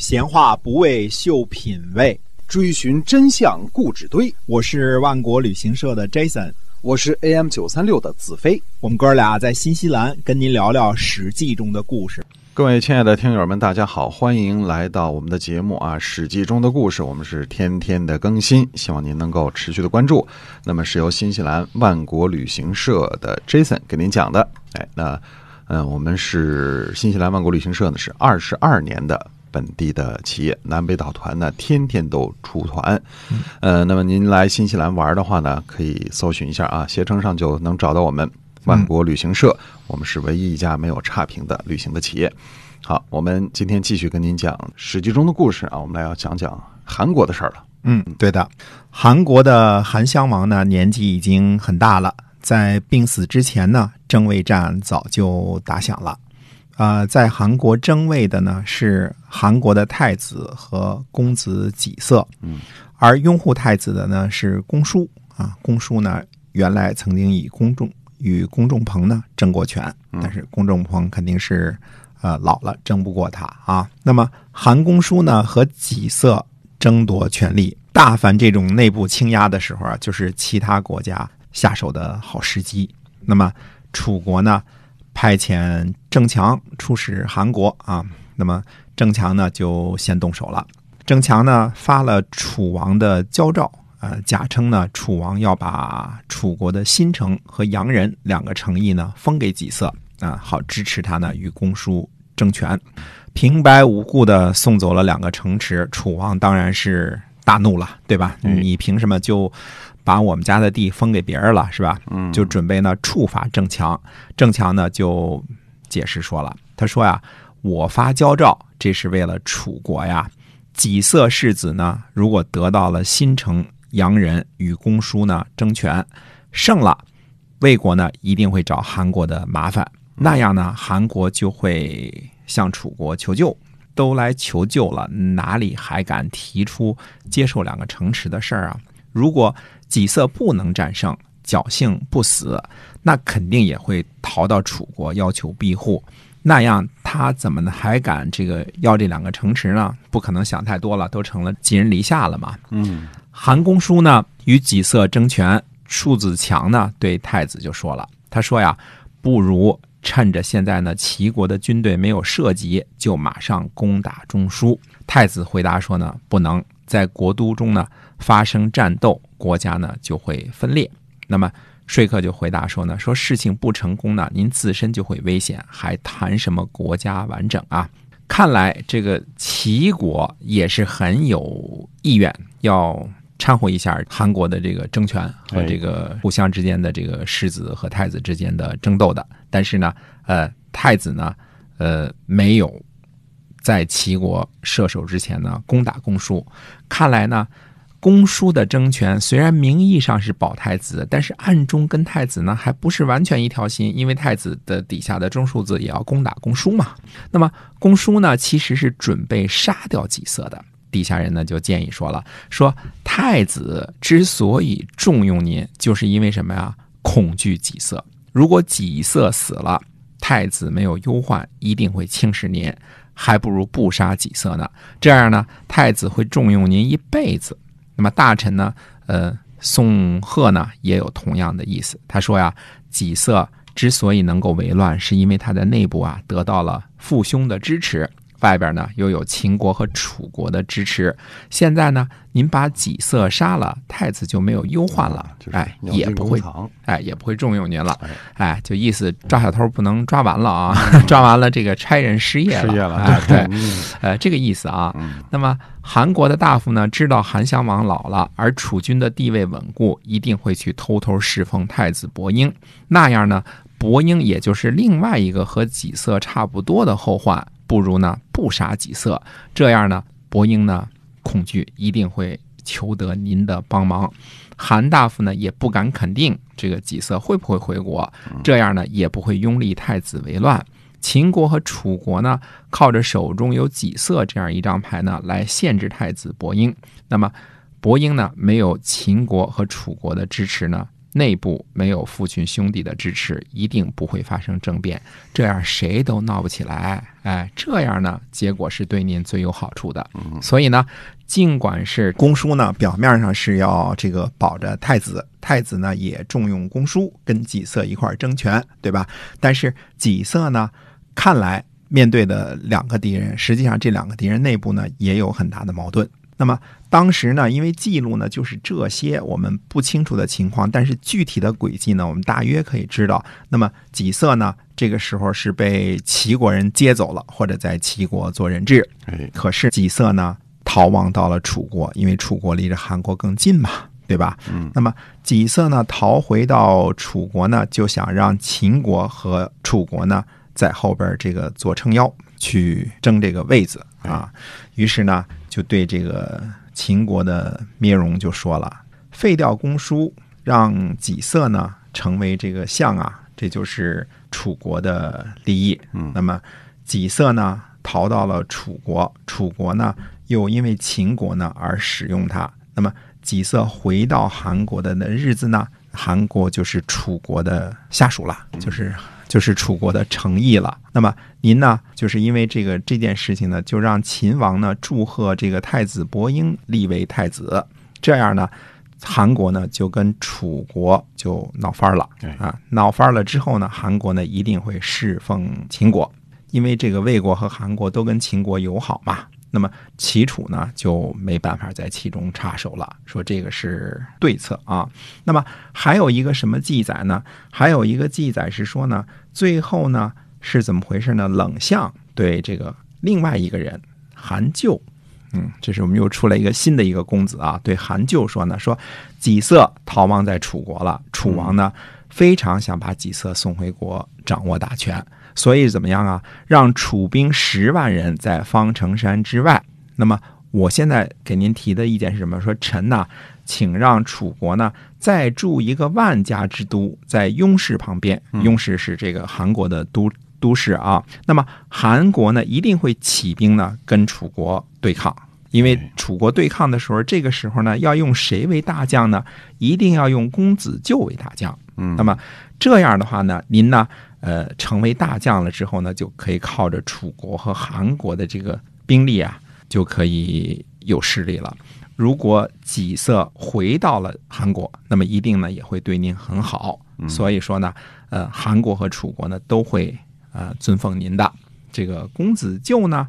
闲话不为秀品味，追寻真相固执堆。我是万国旅行社的 Jason，我是 AM 九三六的子飞。我们哥俩在新西兰跟您聊聊《史记》中的故事。各位亲爱的听友们，大家好，欢迎来到我们的节目啊，《史记》中的故事，我们是天天的更新，希望您能够持续的关注。那么是由新西兰万国旅行社的 Jason 给您讲的。哎，那嗯，我们是新西兰万国旅行社呢，是二十二年的本地的企业，南北岛团呢天天都出团。呃，那么您来新西兰玩的话呢，可以搜寻一下啊，携程上就能找到我们。万国旅行社，我们是唯一一家没有差评的旅行的企业。好，我们今天继续跟您讲《史记》中的故事啊，我们来要讲讲韩国的事儿了。嗯，对的，韩国的韩襄王呢，年纪已经很大了，在病死之前呢，争位战早就打响了。啊，在韩国争位的呢是韩国的太子和公子己色，嗯，而拥护太子的呢是公叔啊，公叔呢原来曾经以公众。与公仲鹏呢争过权，但是公仲鹏肯定是呃老了，争不过他啊。那么韩公叔呢和己色争夺权力，大凡这种内部倾压的时候啊，就是其他国家下手的好时机。那么楚国呢派遣郑强出使韩国啊，那么郑强呢就先动手了。郑强呢发了楚王的交诏。呃，假称呢，楚王要把楚国的新城和阳人两个城邑呢封给己色啊，好支持他呢与公叔争权。平白无故的送走了两个城池，楚王当然是大怒了，对吧？你凭什么就把我们家的地封给别人了，是吧？嗯，就准备呢处罚郑强。郑强呢就解释说了，他说呀，我发交诏，这是为了楚国呀。己色世子呢，如果得到了新城。洋人与公叔呢争权，胜了，魏国呢一定会找韩国的麻烦。那样呢，韩国就会向楚国求救。都来求救了，哪里还敢提出接受两个城池的事儿啊？如果己色不能战胜，侥幸不死，那肯定也会逃到楚国要求庇护。那样他怎么还敢这个要这两个城池呢？不可能想太多了，都成了寄人篱下了嘛。嗯。韩公叔呢与己色争权，庶子强呢对太子就说了：“他说呀，不如趁着现在呢齐国的军队没有涉及，就马上攻打中书。”太子回答说：“呢不能在国都中呢发生战斗，国家呢就会分裂。”那么说客就回答说：“呢说事情不成功呢，您自身就会危险，还谈什么国家完整啊？看来这个齐国也是很有意愿要。”掺和一下韩国的这个政权和这个互相之间的这个世子和太子之间的争斗的，但是呢，呃，太子呢，呃，没有在齐国射手之前呢攻打公叔。看来呢，公叔的争权虽然名义上是保太子，但是暗中跟太子呢还不是完全一条心，因为太子的底下的中庶子也要攻打公叔嘛。那么公叔呢，其实是准备杀掉己色的。底下人呢就建议说了，说太子之所以重用您，就是因为什么呀？恐惧己色。如果己色死了，太子没有忧患，一定会轻视您，还不如不杀己色呢。这样呢，太子会重用您一辈子。那么大臣呢，呃，宋贺呢也有同样的意思。他说呀，己色之所以能够为乱，是因为他在内部啊得到了父兄的支持。外边呢又有秦国和楚国的支持，现在呢您把己色杀了，太子就没有忧患了，哎，也不会，哎，也不会重用您了，哎，就意思抓小偷不能抓完了啊，抓完了这个差人失业了，哎对，呃，这个意思啊。那么韩国的大夫呢知道韩襄王老了，而楚军的地位稳固，一定会去偷偷侍奉太子伯英，那样呢，伯英也就是另外一个和己色差不多的后患。不如呢不杀己色，这样呢伯英呢恐惧一定会求得您的帮忙。韩大夫呢也不敢肯定这个己色会不会回国，这样呢也不会拥立太子为乱。秦国和楚国呢靠着手中有己色这样一张牌呢来限制太子伯英。那么伯英呢没有秦国和楚国的支持呢，内部没有父群兄弟的支持，一定不会发生政变，这样谁都闹不起来。哎，这样呢，结果是对您最有好处的。所以呢，尽管是公叔呢，表面上是要这个保着太子，太子呢也重用公叔，跟己色一块儿争权，对吧？但是己色呢，看来面对的两个敌人，实际上这两个敌人内部呢也有很大的矛盾。那么当时呢，因为记录呢就是这些我们不清楚的情况，但是具体的轨迹呢，我们大约可以知道。那么己色呢，这个时候是被齐国人接走了，或者在齐国做人质。哎，可是己色呢，逃亡到了楚国，因为楚国离着韩国更近嘛，对吧？嗯。那么己色呢，逃回到楚国呢，就想让秦国和楚国呢，在后边这个做撑腰，去争这个位子啊。于是呢，就对这个秦国的灭戎就说了：废掉公叔，让己色呢成为这个相啊，这就是楚国的利益。嗯那么己色呢逃到了楚国，楚国呢又因为秦国呢而使用他。那么己色回到韩国的那日子呢，韩国就是楚国的下属了，就是就是楚国的诚意了。那么您呢，就是因为这个这件事情呢，就让秦王呢祝贺这个太子伯英立为太子，这样呢。韩国呢就跟楚国就闹翻了对啊，闹翻了之后呢，韩国呢一定会侍奉秦国，因为这个魏国和韩国都跟秦国友好嘛。那么齐楚呢就没办法在其中插手了，说这个是对策啊。那么还有一个什么记载呢？还有一个记载是说呢，最后呢是怎么回事呢？冷相对这个另外一个人韩咎，嗯，这是我们又出来一个新的一个公子啊，对韩咎说呢，说己色逃亡在楚国了，楚王呢非常想把己色送回国，掌握大权，所以怎么样啊？让楚兵十万人在方城山之外。那么我现在给您提的意见是什么？说臣呐、请让楚国呢再筑一个万家之都，在雍氏旁边。雍氏是这个韩国的都都市啊。那么韩国呢一定会起兵呢跟楚国对抗。因为楚国对抗的时候，这个时候呢，要用谁为大将呢？一定要用公子纠为大将。嗯那么这样的话呢，您呢，呃，成为大将了之后呢，就可以靠着楚国和韩国的这个兵力啊，就可以有势力了。如果己色回到了韩国，那么一定呢也会对您很好。所以说呢，呃，韩国和楚国呢都会呃尊奉您的。这个公子纠呢，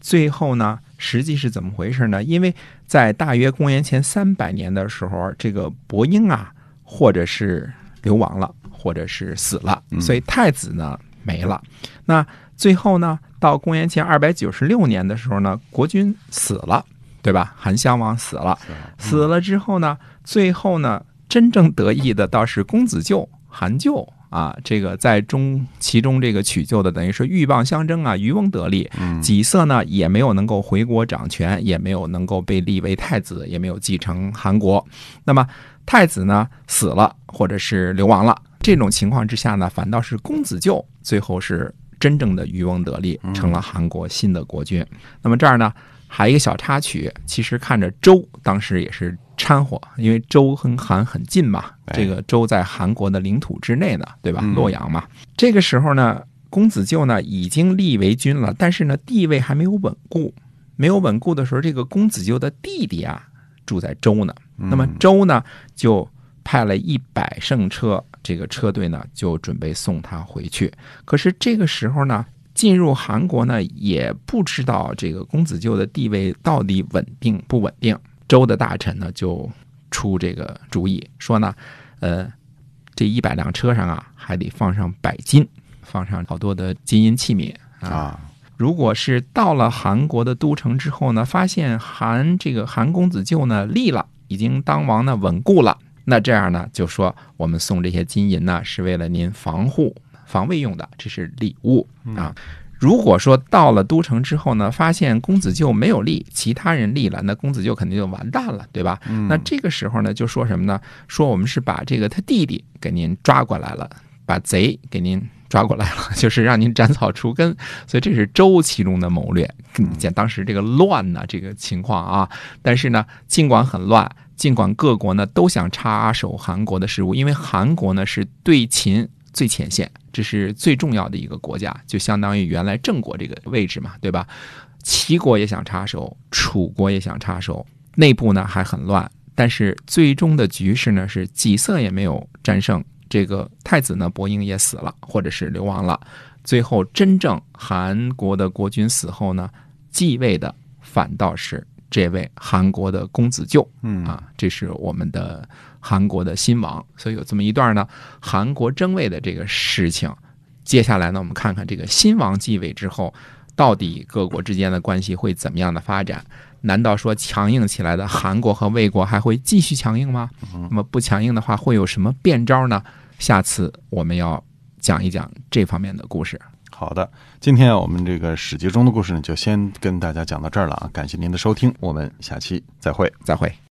最后呢，实际是怎么回事呢？因为在大约公元前三百年的时候，这个伯英啊，或者是流亡了，或者是死了，所以太子呢没了。那最后呢，到公元前二百九十六年的时候呢，国君死了，对吧？韩襄王死了，死了之后呢，最后呢，真正得意的倒是公子纠韩咎啊，这个在中其中这个取救的等于是鹬蚌相争啊，渔翁得利。己色呢也没有能够回国掌权，也没有能够被立为太子，也没有继承韩国。那么太子呢死了，或者是流亡了，这种情况之下呢，反倒是公子纠最后是真正的渔翁得利，成了韩国新的国君。那么这儿呢还有一个小插曲，其实看着周当时也是掺和，因为周跟韩很近嘛，哎这个周在韩国的领土之内呢，对吧？嗯洛阳嘛。这个时候呢，公子纠呢已经立为君了，但是呢地位还没有稳固。没有稳固的时候，这个公子纠的弟弟啊住在周呢。那么周呢就派了一百乘车，这个车队呢就准备送他回去。可是这个时候呢，进入韩国呢也不知道这个公子纠的地位到底稳定不稳定。周的大臣呢就出这个主意，说呢，呃，这一百辆车上啊还得放上百金，放上好多的金银器皿啊。啊，如果是到了韩国的都城之后呢，发现韩这个韩公子纠呢立了，已经当王呢稳固了，那这样呢就说我们送这些金银呢是为了您防护防卫用的，这是礼物啊。如果说到了都城之后呢，发现公子纠没有立，其他人立了，那公子纠肯定就完蛋了，对吧？那这个时候呢，就说什么呢？说我们是把这个他弟弟给您抓过来了，把贼给您抓过来了，就是让您斩草除根。所以这是周其中的谋略。你见当时这个乱呢，这个情况啊，但是呢，尽管很乱，尽管各国呢都想插手韩国的事务，因为韩国呢是对秦最前线，这是最重要的一个国家，就相当于原来郑国这个位置嘛，对吧？齐国也想插手，楚国也想插手，内部呢还很乱。但是最终的局势呢是己色也没有战胜，这个太子呢伯英也死了，或者是流亡了。最后真正韩国的国君死后呢，继位的反倒是。这位韩国的公子舅，嗯啊，这是我们的韩国的新王，所以有这么一段呢，韩国争位的这个事情。接下来呢，我们看看这个新王继位之后，到底各国之间的关系会怎么样的发展？难道说强硬起来的韩国和魏国还会继续强硬吗？那么不强硬的话，会有什么变招呢？下次我们要讲一讲这方面的故事。好的，今天我们这个史记中的故事呢，就先跟大家讲到这儿了啊！感谢您的收听，我们下期再会。再会。